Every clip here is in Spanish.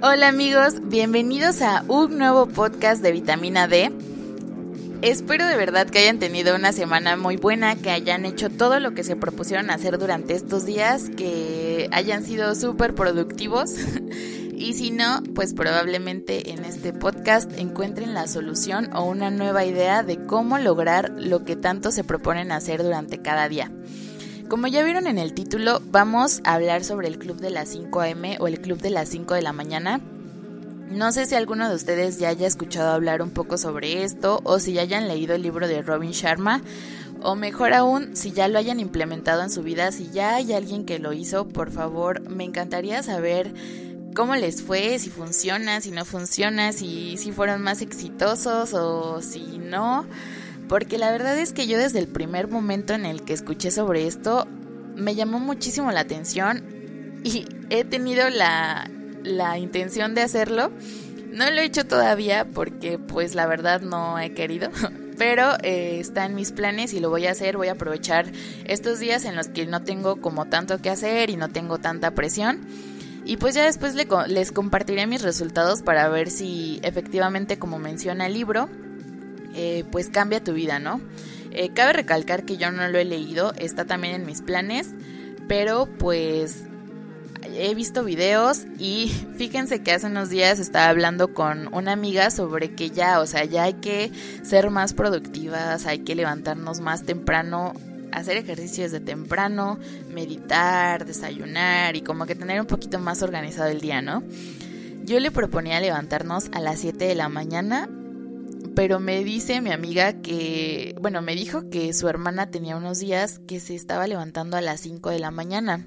Hola amigos, bienvenidos a un nuevo podcast de vitamina D. Espero de verdad que hayan tenido una semana muy buena, que hayan hecho todo lo que se propusieron hacer durante estos días, que hayan sido súper productivos. y si no, pues probablemente en este podcast encuentren la solución o una nueva idea de cómo lograr lo que tanto se proponen hacer durante cada día. Como ya vieron en el título, vamos a hablar sobre el club de las 5 am o el club de las 5 de la mañana. No sé si alguno de ustedes ya haya escuchado hablar un poco sobre esto o si ya hayan leído el libro de Robin Sharma o mejor aún, si ya lo hayan implementado en su vida, si ya hay alguien que lo hizo, por favor, me encantaría saber cómo les fue, si funciona, si no funciona, si, si fueron más exitosos o si no porque la verdad es que yo desde el primer momento en el que escuché sobre esto me llamó muchísimo la atención y he tenido la, intención de hacerlo. No lo he hecho todavía porque pues la verdad no he querido, pero eh, está en mis planes y lo voy a hacer. Voy a aprovechar estos días en los que no tengo como tanto que hacer y no tengo tanta presión. Y pues ya después les compartiré mis resultados para ver si efectivamente como menciona el libro, eh, pues cambia tu vida, ¿no? Eh, cabe recalcar que yo no lo he leído, está también en mis planes, pero pues he visto videos y fíjense que hace unos días estaba hablando con una amiga sobre que ya, o sea, ya hay que ser más productivas, hay que levantarnos más temprano, hacer ejercicios de temprano, meditar, desayunar y como que tener un poquito más organizado el día, ¿no? Yo le proponía levantarnos a las 7 de la mañana pero me dice mi amiga que, bueno, me dijo que su hermana tenía unos días que se estaba levantando a las 5 de la mañana.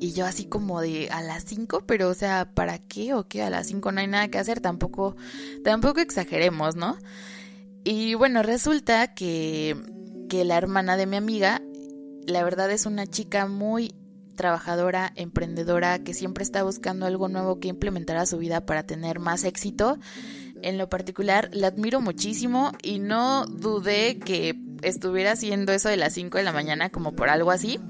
Y yo así como de a las 5, pero o sea, ¿para qué o qué? A las 5 no hay nada que hacer, tampoco tampoco exageremos, ¿no? Y bueno, resulta que que la hermana de mi amiga la verdad es una chica muy trabajadora, emprendedora, que siempre está buscando algo nuevo que implementar a su vida para tener más éxito en lo particular la admiro muchísimo y no dudé que estuviera haciendo eso de las 5 de la mañana como por algo así,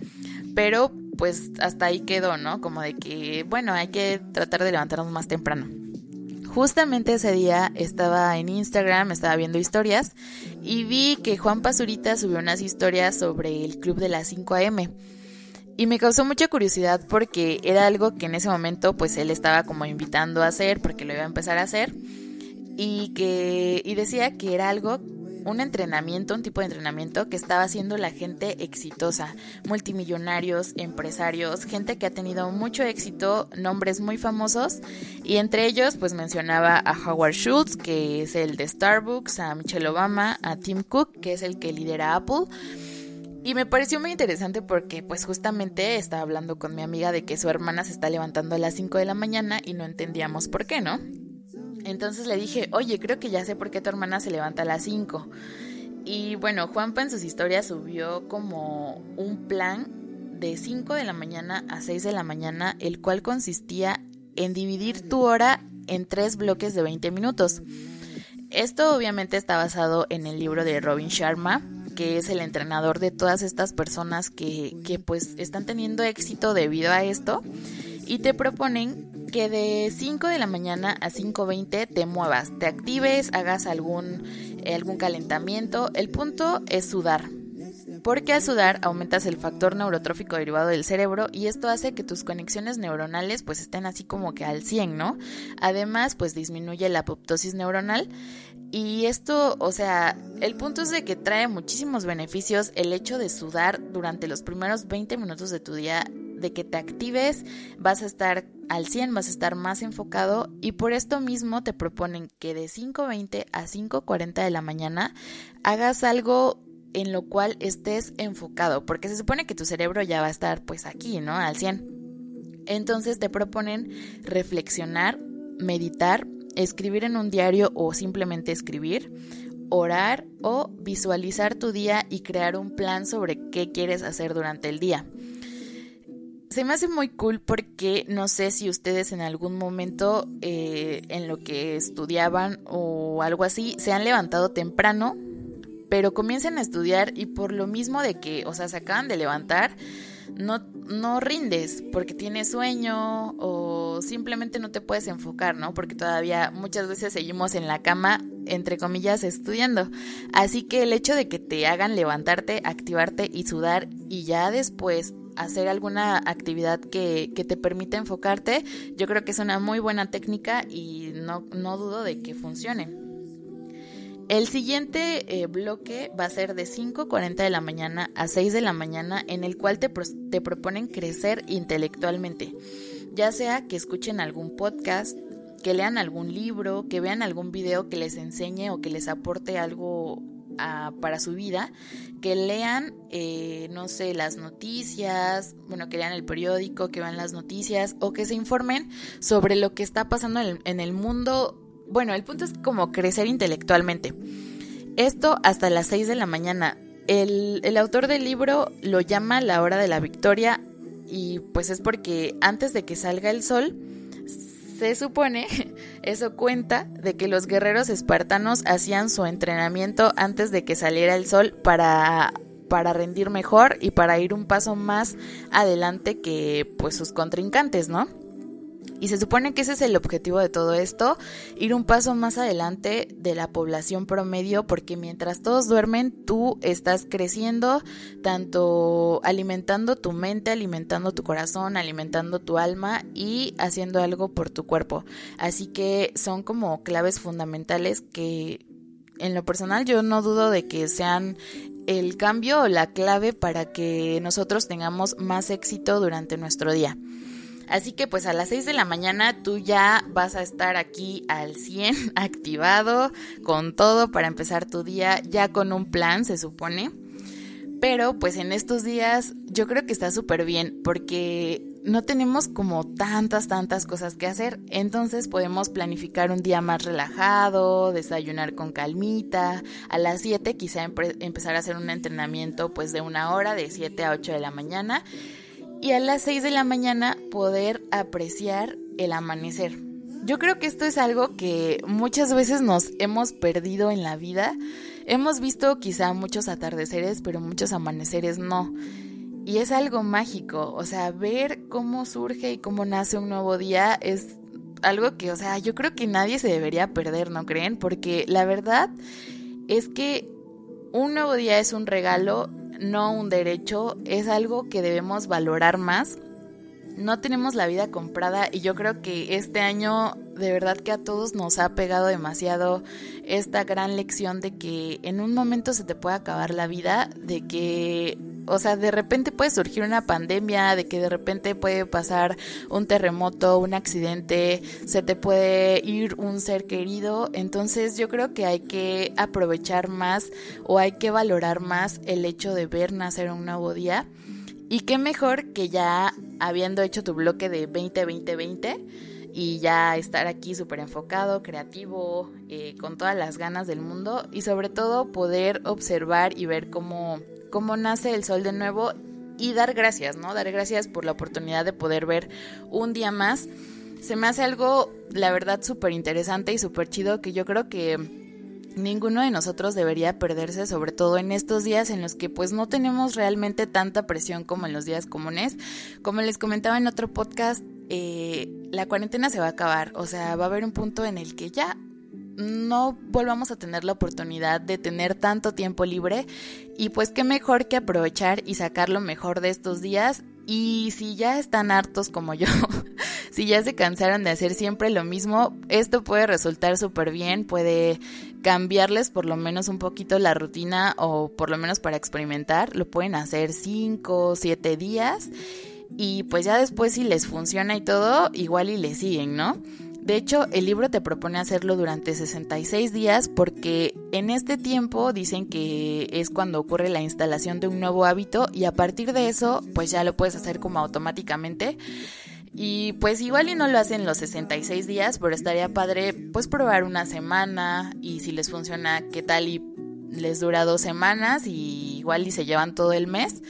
pero pues hasta ahí quedó, ¿no? Como de que, bueno, hay que tratar de levantarnos más temprano. Justamente ese día estaba en Instagram, estaba viendo historias y vi que Juan Pazurita subió unas historias sobre el club de las 5 a.m. Y me causó mucha curiosidad porque era algo que en ese momento pues él estaba como invitando a hacer porque lo iba a empezar a hacer y que y decía que era algo un entrenamiento, un tipo de entrenamiento que estaba haciendo la gente exitosa, multimillonarios, empresarios, gente que ha tenido mucho éxito, nombres muy famosos y entre ellos pues mencionaba a Howard Schultz, que es el de Starbucks, a Michelle Obama, a Tim Cook, que es el que lidera Apple. Y me pareció muy interesante porque pues justamente estaba hablando con mi amiga de que su hermana se está levantando a las 5 de la mañana y no entendíamos por qué, ¿no? Entonces le dije, oye, creo que ya sé por qué tu hermana se levanta a las 5. Y bueno, Juanpa en sus historias subió como un plan de 5 de la mañana a 6 de la mañana, el cual consistía en dividir tu hora en tres bloques de 20 minutos. Esto obviamente está basado en el libro de Robin Sharma, que es el entrenador de todas estas personas que, que pues están teniendo éxito debido a esto y te proponen que de 5 de la mañana a 5.20 te muevas, te actives, hagas algún, eh, algún calentamiento. El punto es sudar. Porque al sudar aumentas el factor neurotrófico derivado del cerebro y esto hace que tus conexiones neuronales pues estén así como que al 100, ¿no? Además pues disminuye la apoptosis neuronal y esto, o sea, el punto es de que trae muchísimos beneficios el hecho de sudar durante los primeros 20 minutos de tu día de que te actives, vas a estar al 100, vas a estar más enfocado y por esto mismo te proponen que de 5.20 a 5.40 de la mañana hagas algo en lo cual estés enfocado, porque se supone que tu cerebro ya va a estar pues aquí, ¿no? Al 100. Entonces te proponen reflexionar, meditar, escribir en un diario o simplemente escribir orar o visualizar tu día y crear un plan sobre qué quieres hacer durante el día. Se me hace muy cool porque no sé si ustedes en algún momento eh, en lo que estudiaban o algo así se han levantado temprano, pero comiencen a estudiar y por lo mismo de que, o sea, se acaban de levantar, no, no rindes porque tienes sueño o simplemente no te puedes enfocar, ¿no? Porque todavía muchas veces seguimos en la cama, entre comillas, estudiando. Así que el hecho de que te hagan levantarte, activarte y sudar y ya después hacer alguna actividad que, te permita enfocarte, yo creo que es una muy buena técnica y no, no dudo de que funcione. El siguiente eh, bloque va a ser de 5.40 de la mañana a 6 de la mañana en el cual te, te proponen crecer intelectualmente, ya sea que escuchen algún podcast, que lean algún libro, que vean algún video que les enseñe o que les aporte algo para su vida, que lean, eh, no sé, las noticias, bueno, que lean el periódico, que vean las noticias o que se informen sobre lo que está pasando en el, mundo. Bueno, el punto es como crecer intelectualmente. Esto hasta las 6 de la mañana. El, el autor del libro lo llama la hora de la victoria y pues es porque antes de que salga el sol, se supone, eso cuenta, de que los guerreros espartanos hacían su entrenamiento antes de que saliera el sol para, para rendir mejor y para ir un paso más adelante que pues sus contrincantes, ¿no? Y se supone que ese es el objetivo de todo esto, ir un paso más adelante de la población promedio, porque mientras todos duermen, tú estás creciendo, tanto alimentando tu mente, alimentando tu corazón, alimentando tu alma y haciendo algo por tu cuerpo. Así que son como claves fundamentales que en lo personal yo no dudo de que sean el cambio o la clave para que nosotros tengamos más éxito durante nuestro día. Así que pues a las 6 de la mañana tú ya vas a estar aquí al 100 activado con todo para empezar tu día ya con un plan se supone. Pero pues en estos días yo creo que está súper bien porque no tenemos como tantas, tantas cosas que hacer. Entonces podemos planificar un día más relajado, desayunar con calmita. A las 7 quizá empezar a hacer un entrenamiento pues de una hora, de 7 a 8 de la mañana y a las 6 de la mañana poder apreciar el amanecer. Yo creo que esto es algo que muchas veces nos hemos perdido en la vida. Hemos visto quizá muchos atardeceres, pero muchos amaneceres no. Y es algo mágico, o sea, ver cómo surge y cómo nace un nuevo día es algo que, o sea, yo creo que nadie se debería perder, ¿no creen? Porque la verdad es que un nuevo día es un regalo no un derecho, es algo que debemos valorar más. No tenemos la vida comprada y yo creo que este año de verdad que a todos nos ha pegado demasiado esta gran lección de que en un momento se te puede acabar la vida, de que o sea, de repente puede surgir una pandemia, de que de repente puede pasar un terremoto, un accidente, se te puede ir un ser querido. Entonces yo creo que hay que aprovechar más o hay que valorar más el hecho de ver nacer un nuevo día. Y qué mejor que ya habiendo hecho tu bloque de 20-20-20 y ya estar aquí súper enfocado, creativo, eh, con todas las ganas del mundo y sobre todo poder observar y ver cómo cómo nace el sol de nuevo y dar gracias, ¿no? Dar gracias por la oportunidad de poder ver un día más. Se me hace algo, la verdad, súper interesante y súper chido que yo creo que ninguno de nosotros debería perderse, sobre todo en estos días en los que pues no tenemos realmente tanta presión como en los días comunes. Como les comentaba en otro podcast, eh, la cuarentena se va a acabar, o sea, va a haber un punto en el que ya no volvamos a tener la oportunidad de tener tanto tiempo libre y pues qué mejor que aprovechar y sacar lo mejor de estos días y si ya están hartos como yo, si ya se cansaron de hacer siempre lo mismo, esto puede resultar súper bien, puede cambiarles por lo menos un poquito la rutina o por lo menos para experimentar, lo pueden hacer 5 o 7 días y pues ya después si les funciona y todo, igual y le siguen, ¿no? De hecho, el libro te propone hacerlo durante 66 días porque en este tiempo dicen que es cuando ocurre la instalación de un nuevo hábito y a partir de eso pues ya lo puedes hacer como automáticamente. Y pues igual y no lo hacen los 66 días, pero estaría padre pues probar una semana y si les funciona, qué tal y les dura dos semanas y igual y se llevan todo el mes.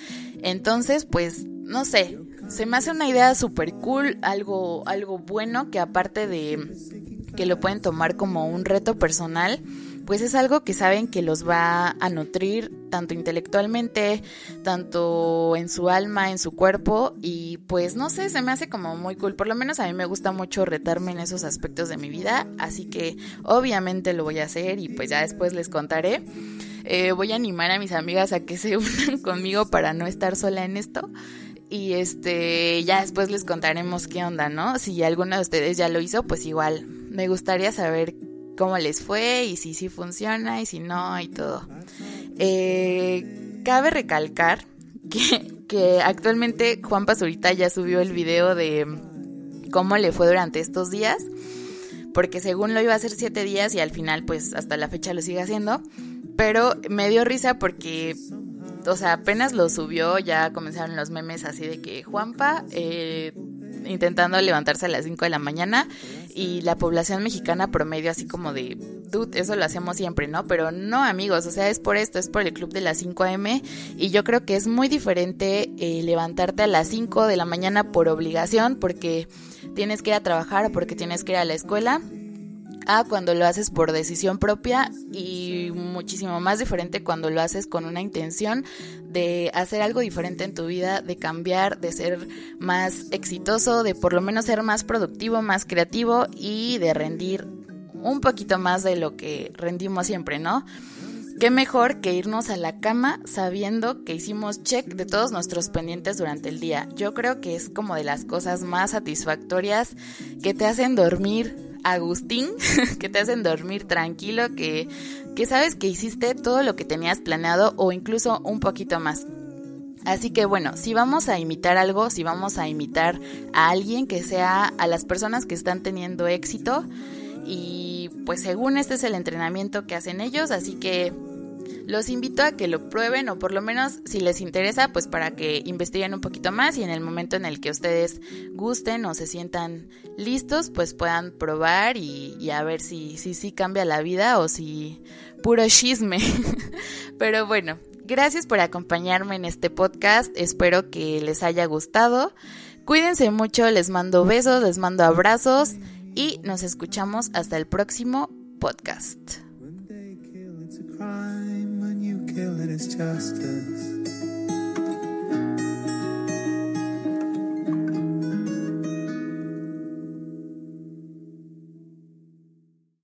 Entonces, pues, no sé, se me hace una idea súper cool, algo, algo bueno que aparte de que lo pueden tomar como un reto personal, pues es algo que saben que los va a nutrir tanto intelectualmente, tanto en su alma, en su cuerpo y pues no sé, se me hace como muy cool, por lo menos a mí me gusta mucho retarme en esos aspectos de mi vida, así que obviamente lo voy a hacer y pues ya después les contaré. Eh, voy a animar a mis amigas a que se unan conmigo para no estar sola en esto. Y este, ya después les contaremos qué onda, ¿no? Si alguno de ustedes ya lo hizo, pues igual me gustaría saber cómo les fue y si sí funciona y si no y todo. Eh, cabe recalcar que, que actualmente Juan Pazurita ya subió el video de cómo le fue durante estos días, porque según lo iba a hacer siete días y al final pues hasta la fecha lo sigue haciendo pero me dio risa porque, o sea, apenas lo subió, ya comenzaron los memes así de que Juanpa eh, intentando levantarse a las 5 de la mañana y la población mexicana promedio así como de, dude, eso lo hacemos siempre, ¿no? Pero no amigos, o sea, es por esto, es por el club de las 5 a.m. y yo creo que es muy diferente eh, levantarte a las 5 de la mañana por obligación porque tienes que ir a trabajar, porque tienes que ir a la escuela a cuando lo haces por decisión propia y muchísimo más diferente cuando lo haces con una intención de hacer algo diferente en tu vida, de cambiar, de ser más exitoso, de por lo menos ser más productivo, más creativo y de rendir un poquito más de lo que rendimos siempre, ¿no? Qué mejor que irnos a la cama sabiendo que hicimos check de todos nuestros pendientes durante el día. Yo creo que es como de las cosas más satisfactorias que te hacen dormir Agustín, que te hacen dormir tranquilo, que, que sabes que hiciste todo lo que tenías planeado o incluso un poquito más. Así que bueno, si vamos a imitar algo, si vamos a imitar a alguien que sea a las personas que están teniendo éxito y pues según este es el entrenamiento que hacen ellos, así que los invito a que lo prueben o por lo menos si les interesa, pues para que investiguen un poquito más y en el momento en el que ustedes gusten o se sientan listos, pues puedan probar y, a ver si sí si, cambia la vida o si puro chisme. Pero bueno, gracias por acompañarme en este podcast, espero que les haya gustado. Cuídense mucho, les mando besos, les mando abrazos y nos escuchamos hasta el próximo podcast. it's justice.